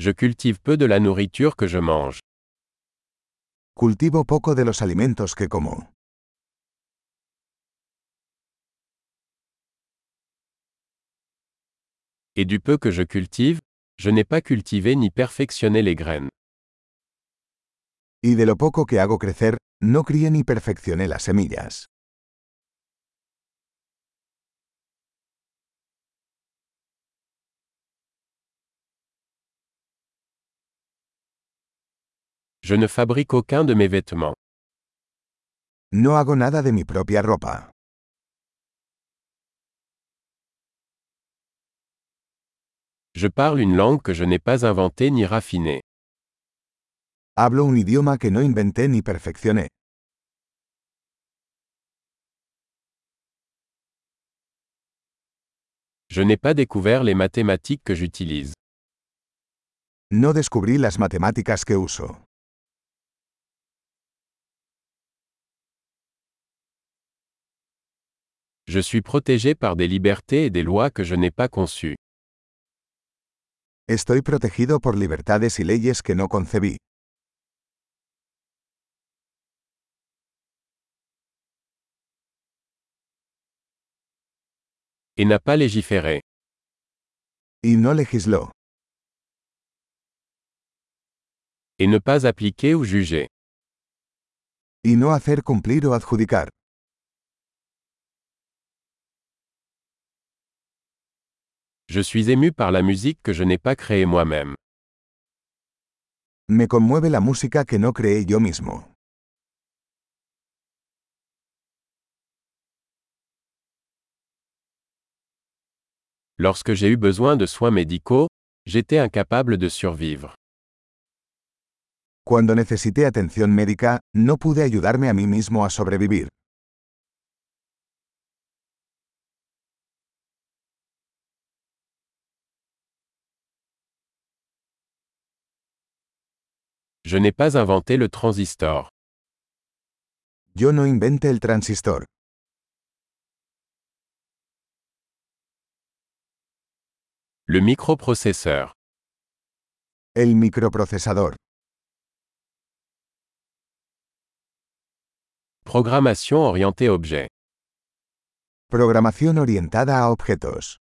Je cultive peu de la nourriture que je mange. Cultivo poco de los alimentos que como. Et du peu que je cultive, je n'ai pas cultivé ni perfectionné les graines. Y de lo poco que hago crecer, no crié ni perfeccioné las semillas. Je ne fabrique aucun de mes vêtements. No hago nada de mi propia ropa. Je parle une langue que je n'ai pas inventée ni raffinée. Hablo un idioma que no inventé ni perfeccioné. Je n'ai pas découvert les mathématiques que j'utilise. No descubrí las matemáticas que uso. Je suis protégé par des libertés et des lois que je n'ai pas conçues. Estoy protegido por libertades y leyes que no concebí. Et n'a pas légiféré. Y no legisló. Et ne pas appliquer ou juger. Y no hacer cumplir o adjudicar. Je suis ému par la musique que je n'ai pas créée moi-même. Me conmueve la música que no creé yo mismo. Lorsque j'ai eu besoin de soins médicaux, j'étais incapable de survivre. Cuando necesité atención médica, no pude ayudarme a mí mismo a sobrevivir. Je n'ai pas inventé le transistor. Yo no inventé el transistor. Le microprocesseur. El microprocesador. Programmation orientée objet. Programación orientada a objetos.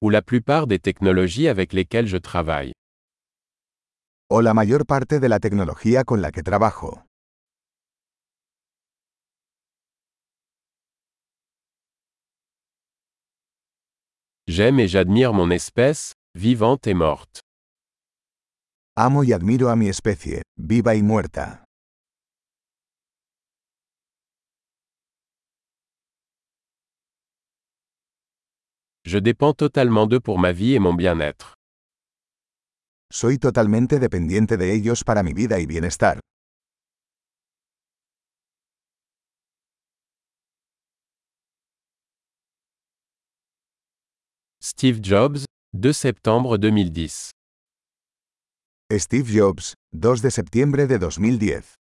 Ou la plupart des technologies avec lesquelles je travaille. O la mayor parte de la tecnología con la que trabajo. J'aime et j'admire mon espèce, vivante et morte. Amo y admiro a mi especie, viva y muerta. Je dépends totalement d'eux pour ma vie et mon bien-être. Soy totalmente dependiente de ellos para mi vida y bienestar. Steve Jobs, 2 septembre 2010. Steve Jobs, 2 de septiembre de 2010.